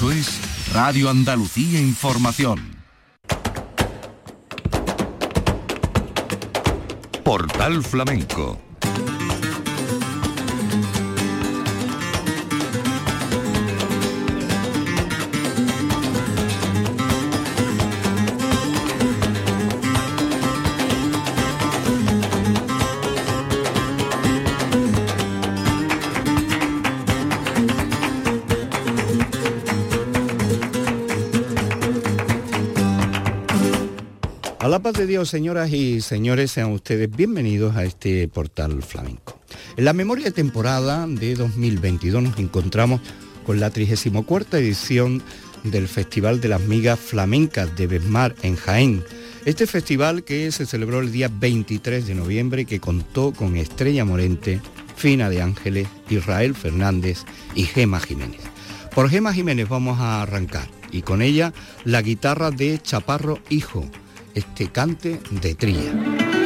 Eso es Radio Andalucía Información. Portal Flamenco la paz de Dios, señoras y señores, sean ustedes bienvenidos a este portal flamenco. En la memoria de temporada de 2022 nos encontramos con la 34 edición del Festival de las Migas Flamencas de Besmar en Jaén. Este festival que se celebró el día 23 de noviembre que contó con Estrella Morente, Fina de Ángeles, Israel Fernández y Gema Jiménez. Por Gema Jiménez vamos a arrancar y con ella la guitarra de Chaparro Hijo este cante de trilla.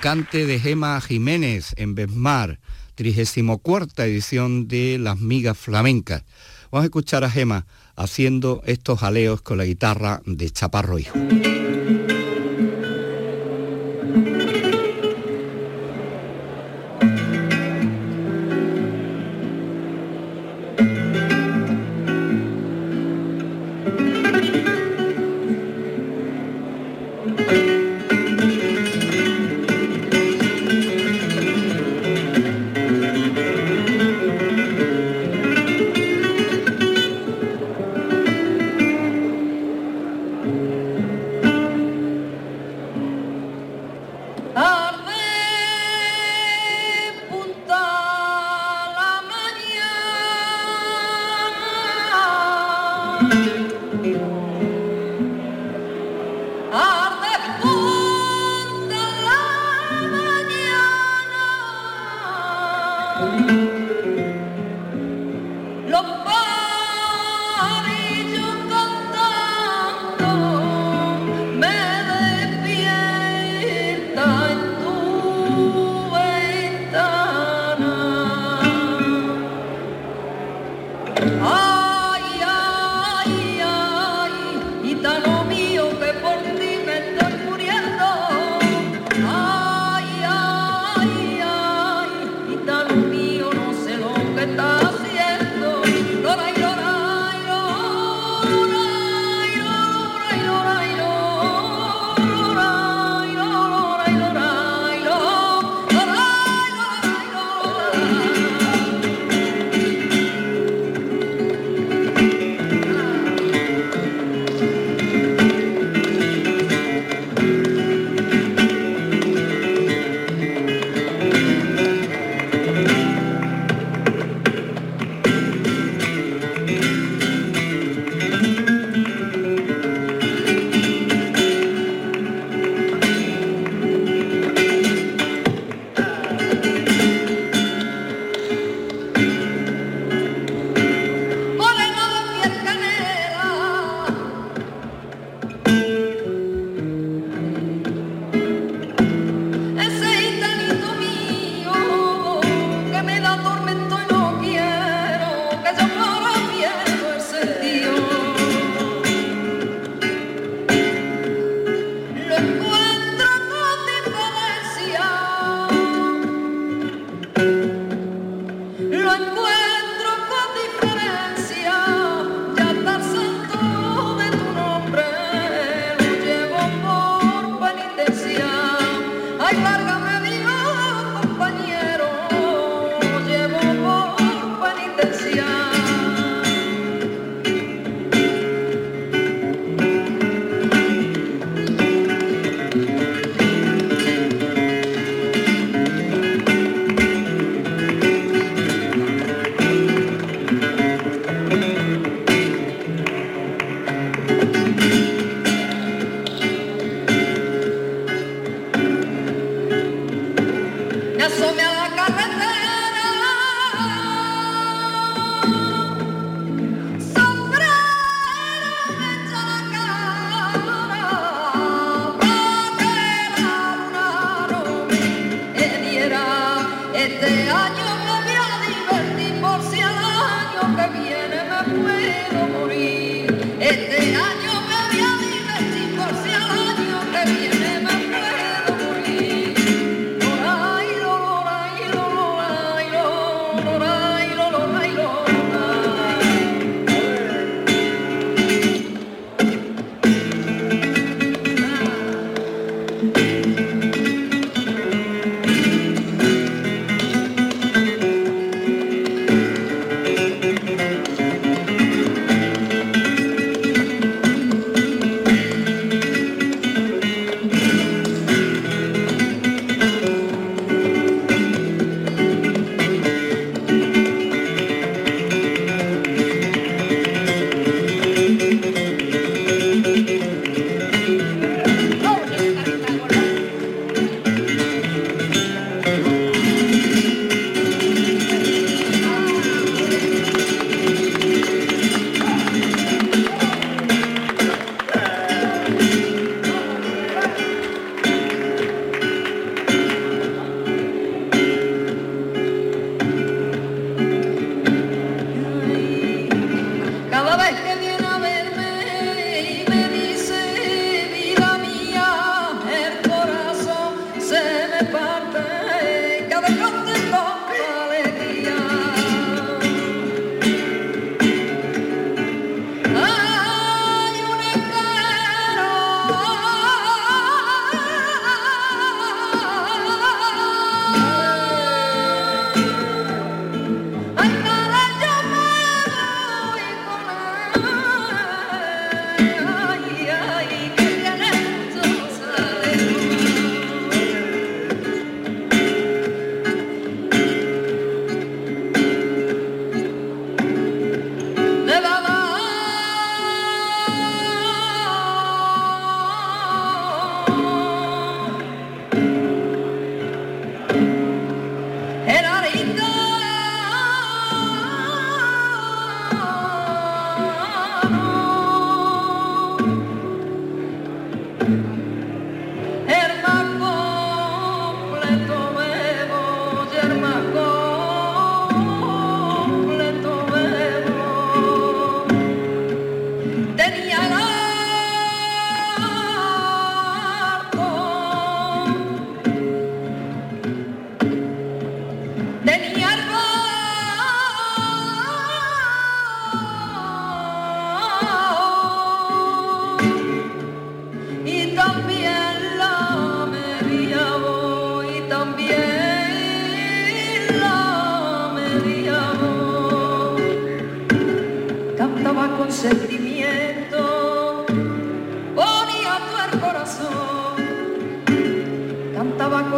Cante de Gema Jiménez en Besmar, 34 edición de Las Migas Flamencas. Vamos a escuchar a Gema haciendo estos jaleos con la guitarra de Chaparro Hijo. asome a la carretera.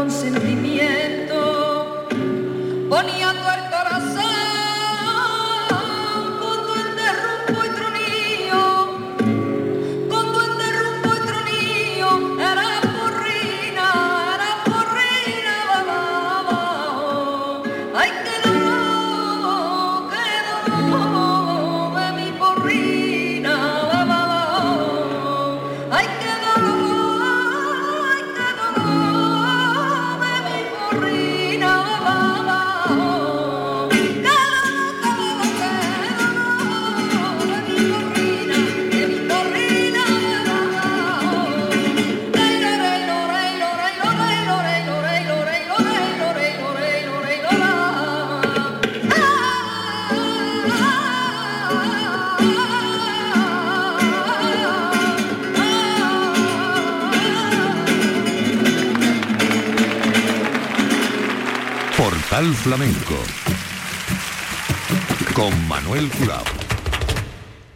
consentimiento, ponía Flamenco con Manuel Curao.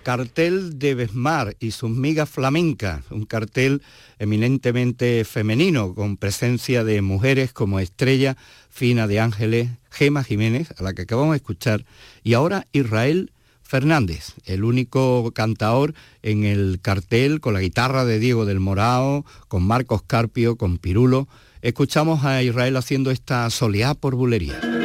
Cartel de Besmar y sus migas flamencas, un cartel eminentemente femenino, con presencia de mujeres como Estrella, Fina de Ángeles, Gema Jiménez, a la que acabamos de escuchar, y ahora Israel Fernández, el único cantador en el cartel con la guitarra de Diego del Morao, con Marcos Carpio, con Pirulo, Escuchamos a Israel haciendo esta soleá por bulería.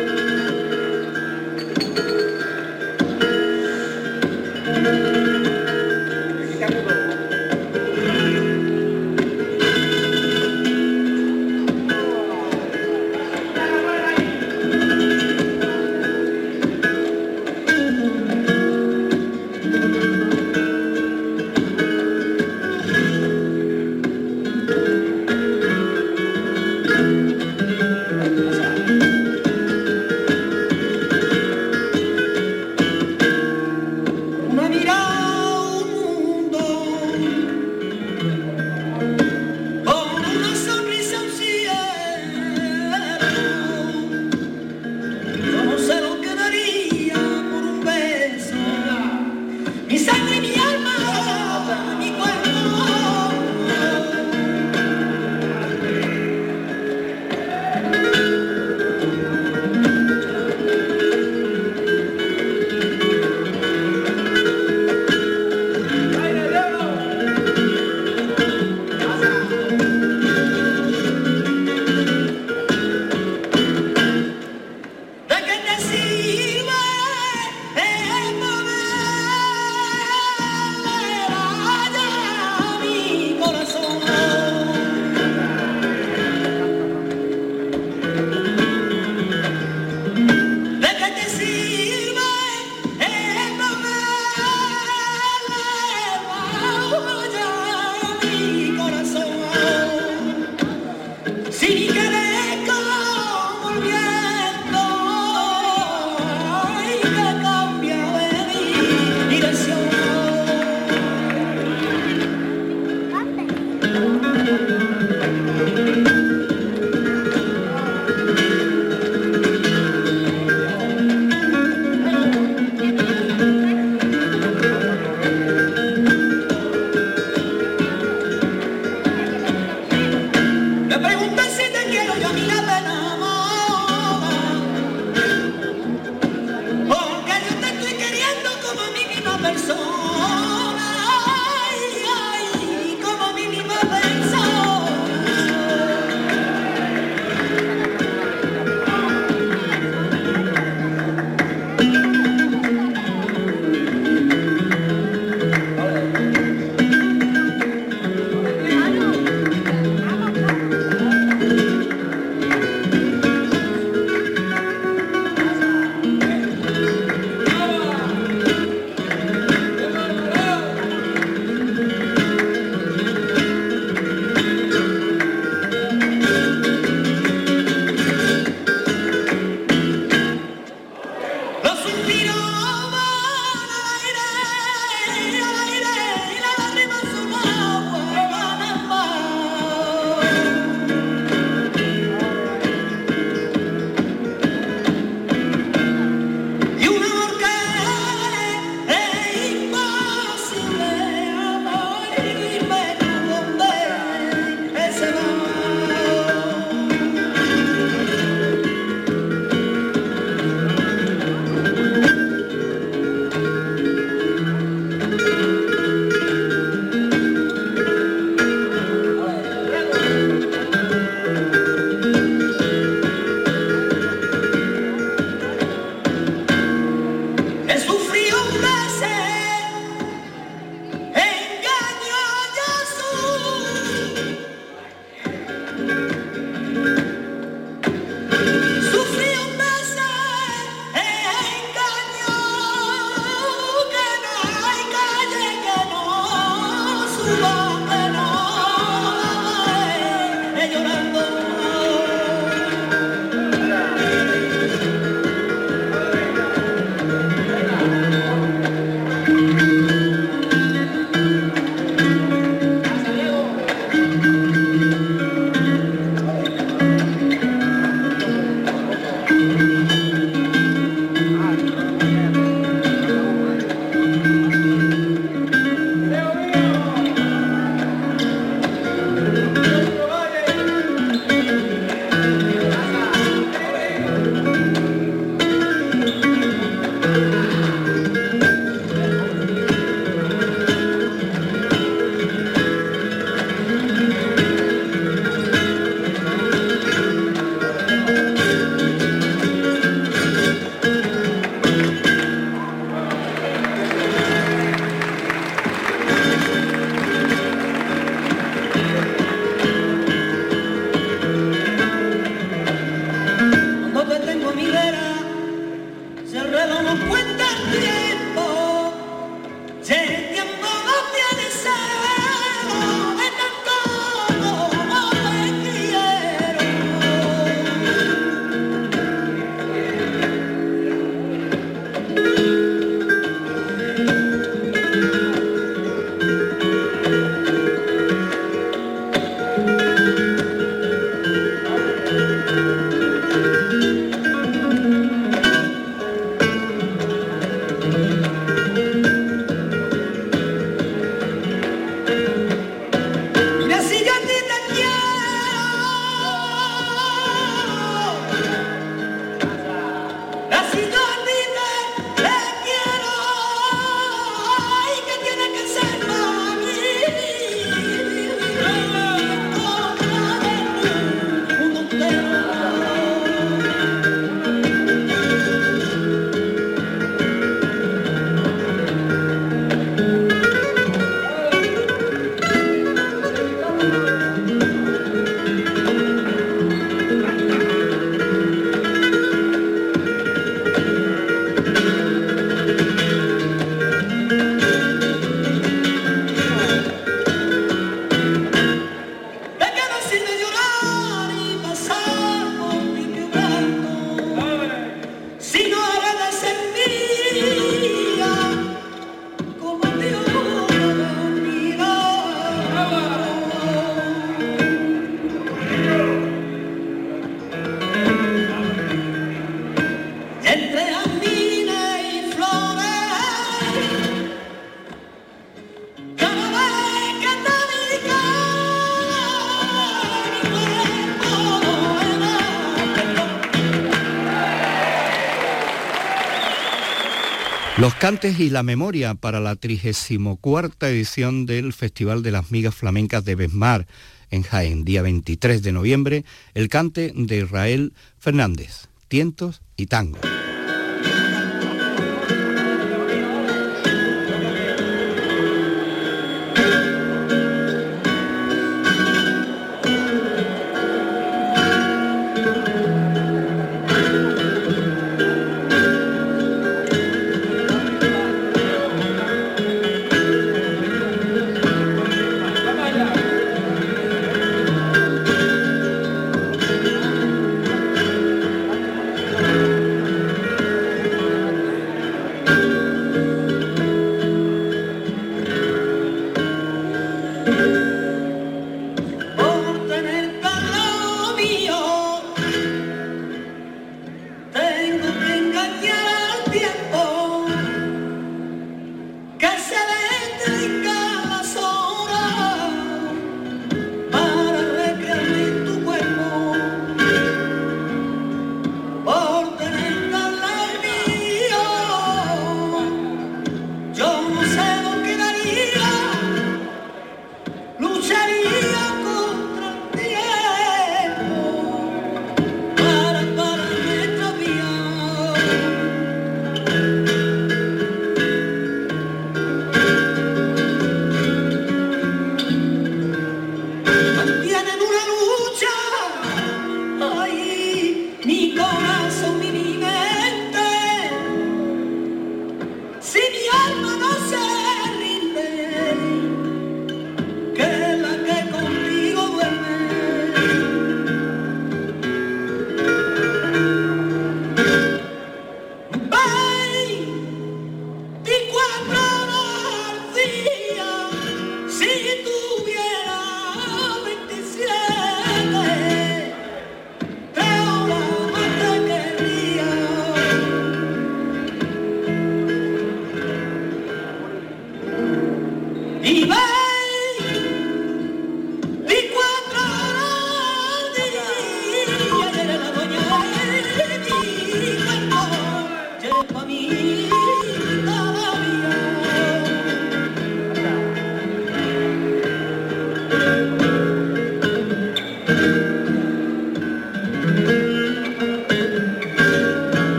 Los cantes y la memoria para la 34 edición del Festival de las Migas Flamencas de Besmar en Jaén, día 23 de noviembre, el cante de Israel Fernández, tientos y tango.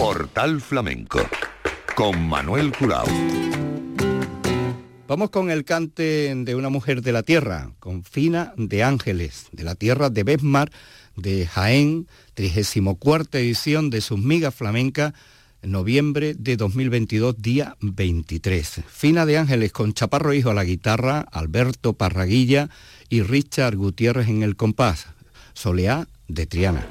Portal Flamenco con Manuel Curao. Vamos con el cante de una mujer de la tierra, con Fina de Ángeles, de la tierra de Besmar, de Jaén, 34 edición de sus migas flamencas, noviembre de 2022, día 23. Fina de Ángeles con Chaparro Hijo a la guitarra, Alberto Parraguilla y Richard Gutiérrez en el compás, Soleá de Triana.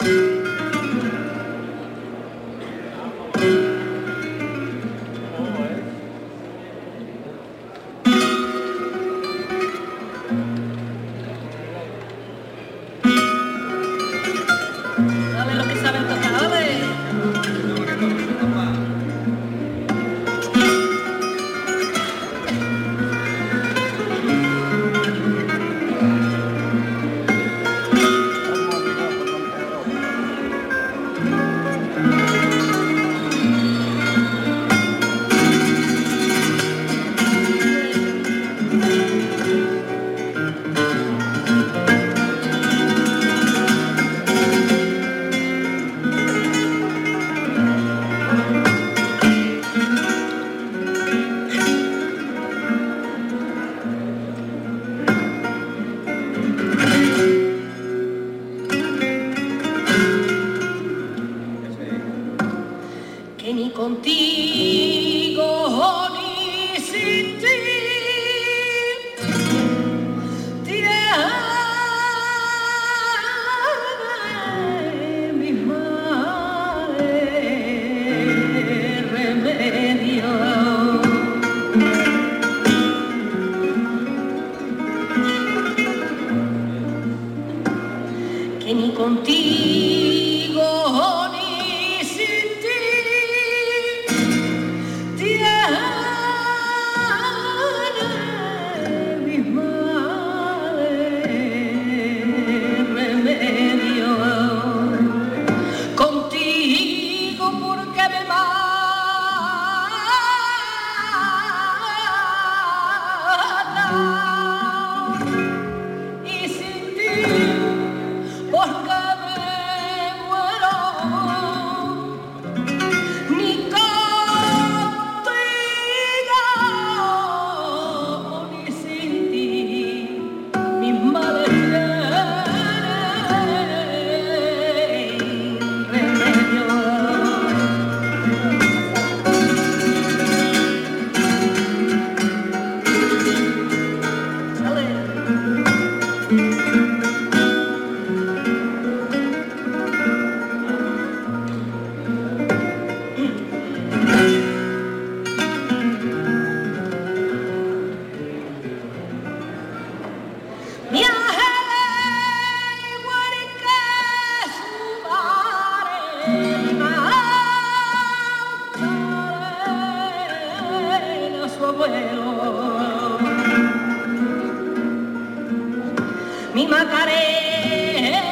まかれ。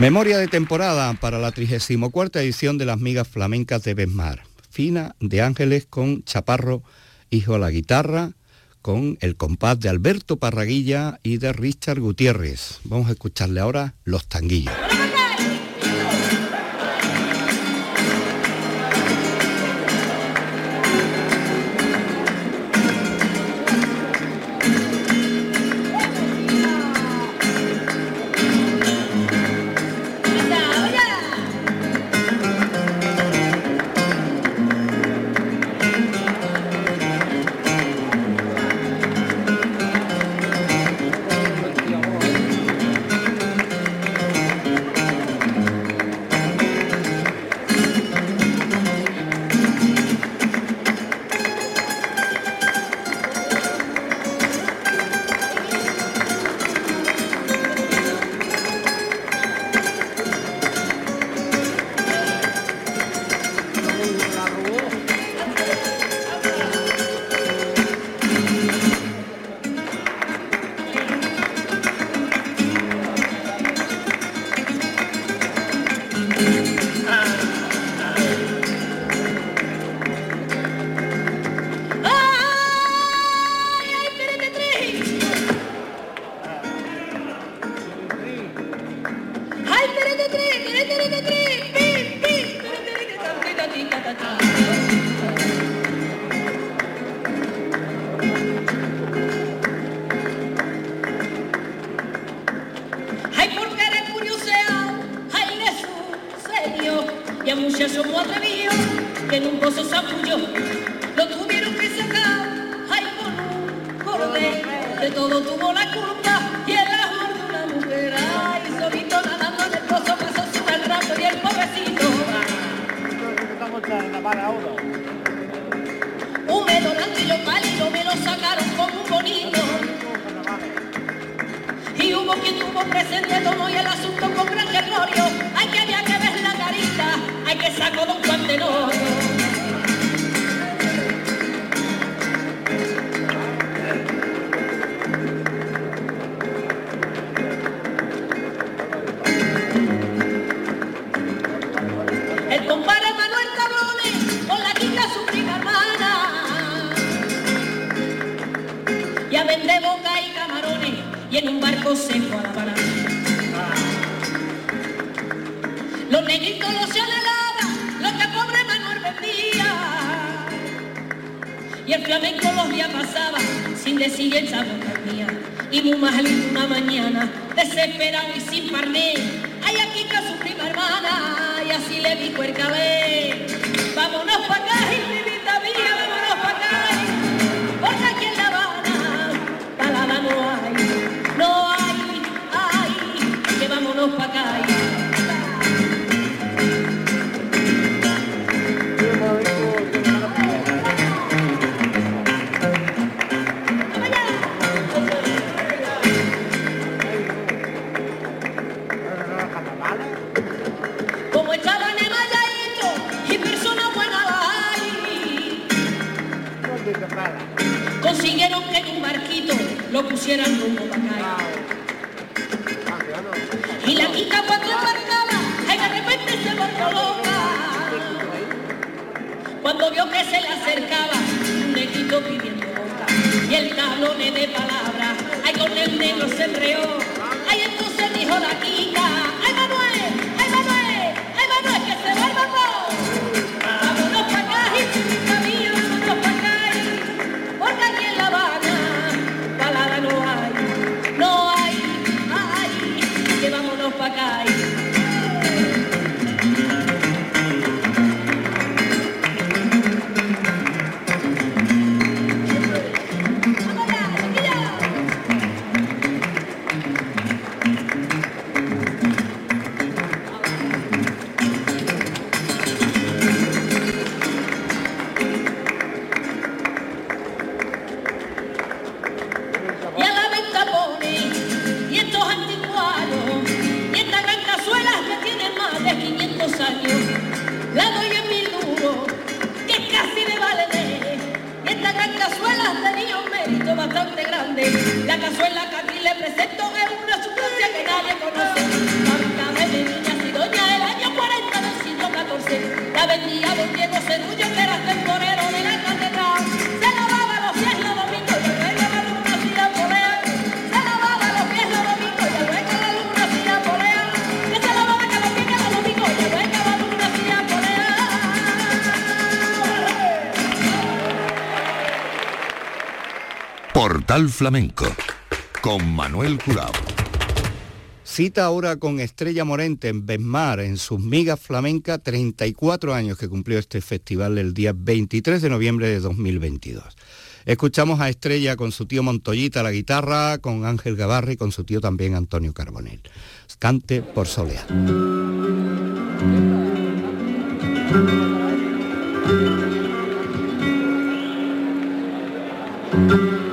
Memoria de temporada para la 34 edición de las migas flamencas de Besmar. Fina de Ángeles con Chaparro, hijo a la guitarra, con el compás de Alberto Parraguilla y de Richard Gutiérrez. Vamos a escucharle ahora Los Tanguillos. Presente todo y el asunto con gran terrorio. Hay que había que ver la carita, hay que saco a la. Los negritos los se anhelaban, lo que pobre Manuel vendía. Y el flamenco los días pasaba sin decir esa boca mía. Y muy mal una mañana, desesperado y sin parné, hay aquí que su prima hermana, y así le dijo el cabé. Vámonos pa' acá, Y la quita cuando embarcaba, ay, de repente se volvió loca. Cuando vio que se le acercaba, un negrito pidiendo boca. Y el tablón de palabras, ay, con el negro se enreó. Ay, entonces dijo la quita, Flamenco con Manuel Curao. Cita ahora con Estrella Morente en Besmar, en sus migas flamenca, 34 años que cumplió este festival el día 23 de noviembre de 2022. Escuchamos a Estrella con su tío Montoyita la guitarra, con Ángel Gavarri con su tío también Antonio Carbonell. Cante por Soleá. Ole,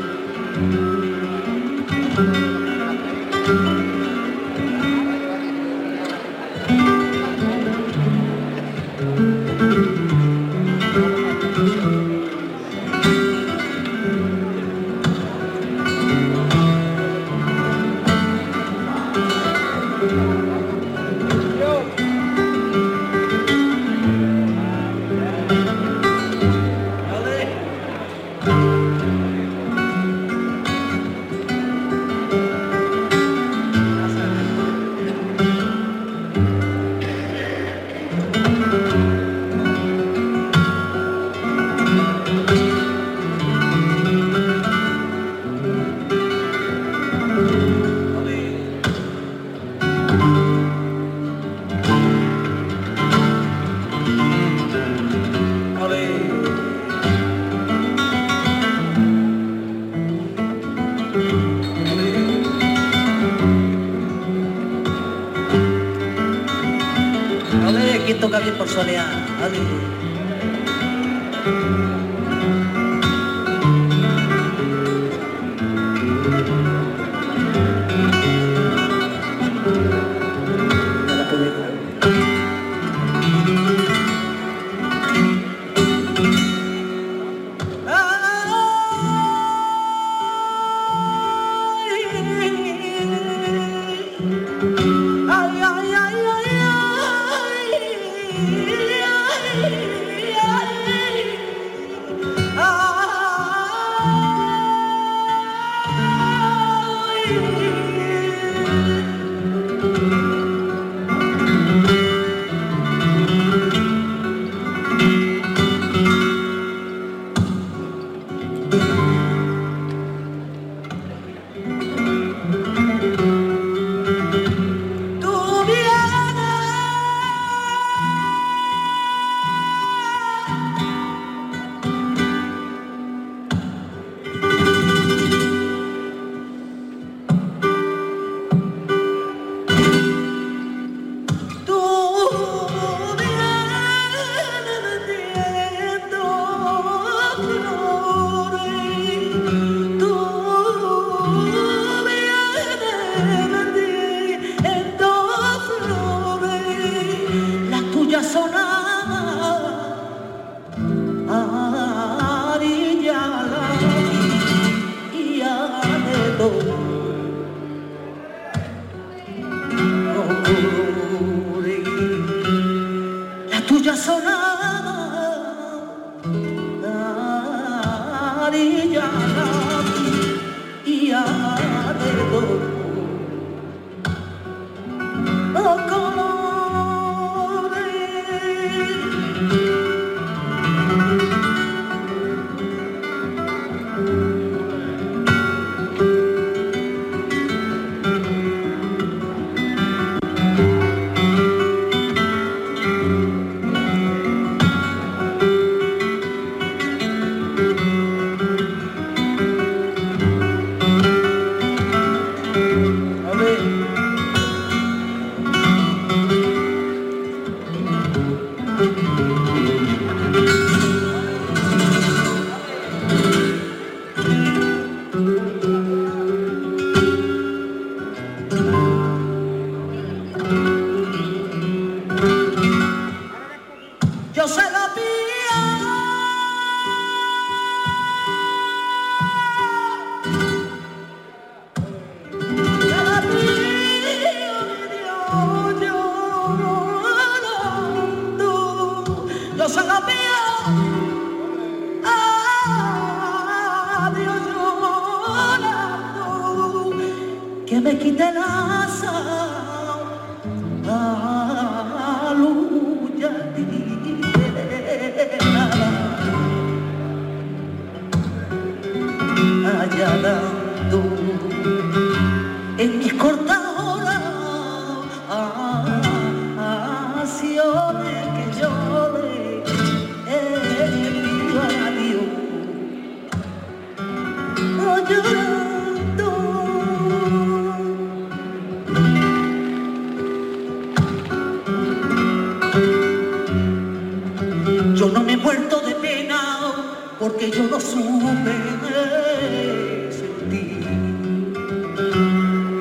porque yo no supe de sentir.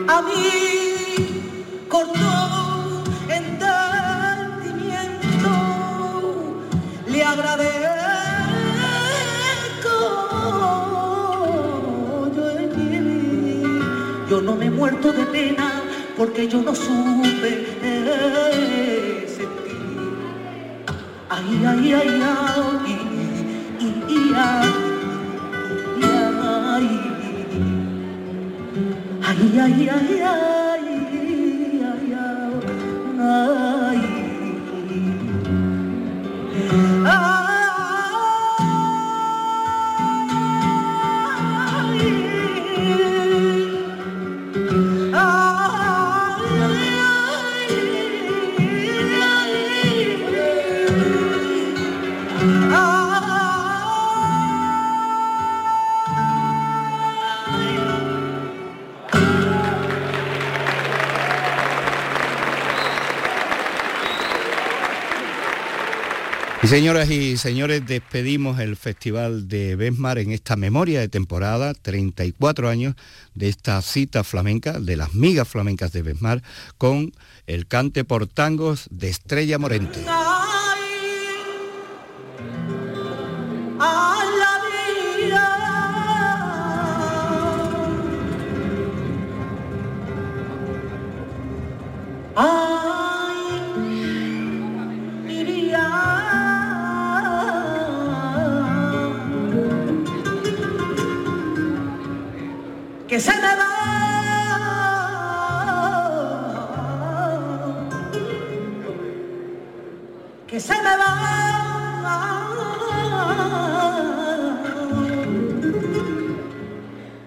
A mí cortó entendimiento, le agradezco. Yo, yo no me he muerto de pena porque yo no supe de sentir. Ay, ay, ay, ay ay, ay, ay, ay. Y señoras y señores, despedimos el Festival de Besmar en esta memoria de temporada, 34 años de esta cita flamenca, de las migas flamencas de Besmar, con el cante por tangos de Estrella Morente.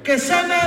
Que se me